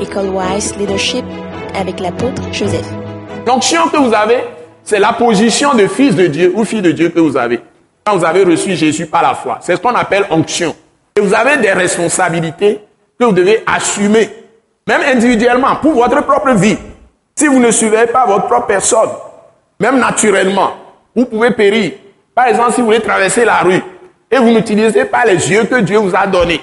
École Leadership avec l'apôtre Joseph. L'onction que vous avez, c'est la position de fils de Dieu ou fille de Dieu que vous avez. Quand vous avez reçu Jésus par la foi, c'est ce qu'on appelle onction. Et vous avez des responsabilités que vous devez assumer, même individuellement, pour votre propre vie. Si vous ne suivez pas votre propre personne, même naturellement, vous pouvez périr. Par exemple, si vous voulez traverser la rue et vous n'utilisez pas les yeux que Dieu vous a donnés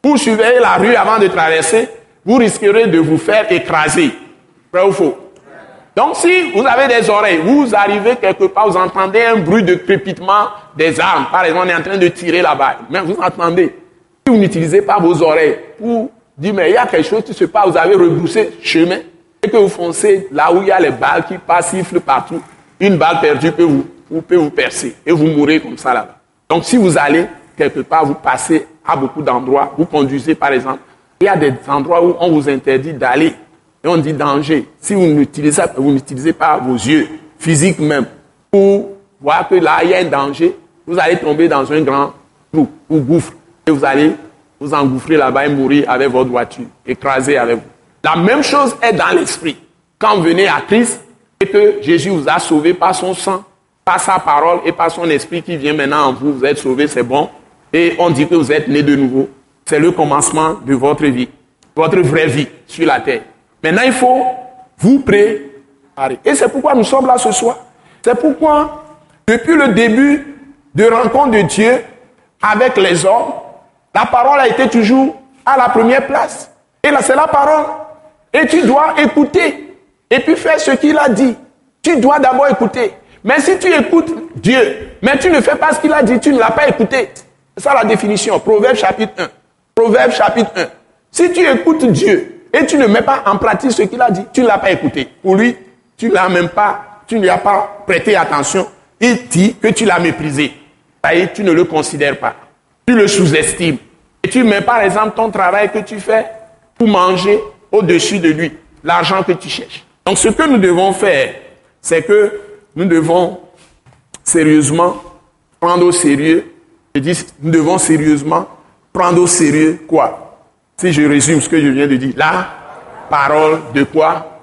pour surveiller la rue avant de traverser, vous risquerez de vous faire écraser. Vrai ou faux? Donc si vous avez des oreilles, vous arrivez quelque part, vous entendez un bruit de crépitement des armes. Par exemple, on est en train de tirer là-bas. Mais vous entendez. Si vous n'utilisez pas vos oreilles pour dire, mais il y a quelque chose qui se passe, vous avez rebroussé chemin et que vous foncez là où il y a les balles qui passent, sifflent partout. Une balle perdue peut vous, peut vous percer et vous mourrez comme ça là-bas. Donc si vous allez quelque part, vous passez à beaucoup d'endroits, vous conduisez par exemple, il y a des endroits où on vous interdit d'aller et on dit danger. Si vous n'utilisez, pas vos yeux physiques même pour voir que là il y a un danger, vous allez tomber dans un grand trou ou gouffre et vous allez vous engouffrer là-bas et mourir avec votre voiture, écrasé avec vous. La même chose est dans l'esprit. Quand vous venez à Christ et que Jésus vous a sauvé par son sang, par sa parole et par son esprit qui vient maintenant en vous, vous êtes sauvé, c'est bon. Et on dit que vous êtes né de nouveau. C'est le commencement de votre vie, votre vraie vie sur la terre. Maintenant, il faut vous préparer. Et c'est pourquoi nous sommes là ce soir. C'est pourquoi, depuis le début de rencontre de Dieu avec les hommes, la parole a été toujours à la première place. Et là, c'est la parole. Et tu dois écouter. Et puis faire ce qu'il a dit. Tu dois d'abord écouter. Mais si tu écoutes Dieu, mais tu ne fais pas ce qu'il a dit, tu ne l'as pas écouté. C'est ça la définition. Proverbe chapitre 1. Proverbe chapitre 1. Si tu écoutes Dieu et tu ne mets pas en pratique ce qu'il a dit, tu ne l'as pas écouté. Pour lui, tu ne l'as même pas, tu ne lui as pas prêté attention. Il dit que tu l'as méprisé. Est, tu ne le considères pas. Tu le sous-estimes. Et tu mets par exemple ton travail que tu fais pour manger au-dessus de lui, l'argent que tu cherches. Donc ce que nous devons faire, c'est que nous devons sérieusement prendre au sérieux, je dis, nous devons sérieusement prendre au sérieux quoi? Si je résume ce que je viens de dire, la parole de quoi?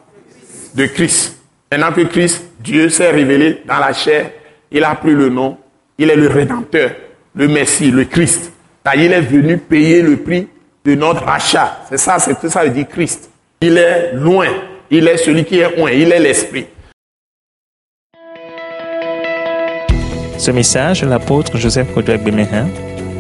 De Christ. Maintenant que Christ, Dieu s'est révélé dans la chair, il a pris le nom, il est le Rédempteur, le Messie, le Christ. Il est venu payer le prix de notre achat. C'est ça, c'est que ça veut dire Christ. Il est loin. Il est celui qui est loin. Il est l'Esprit. Ce message l'apôtre Joseph Kodouak Bemehin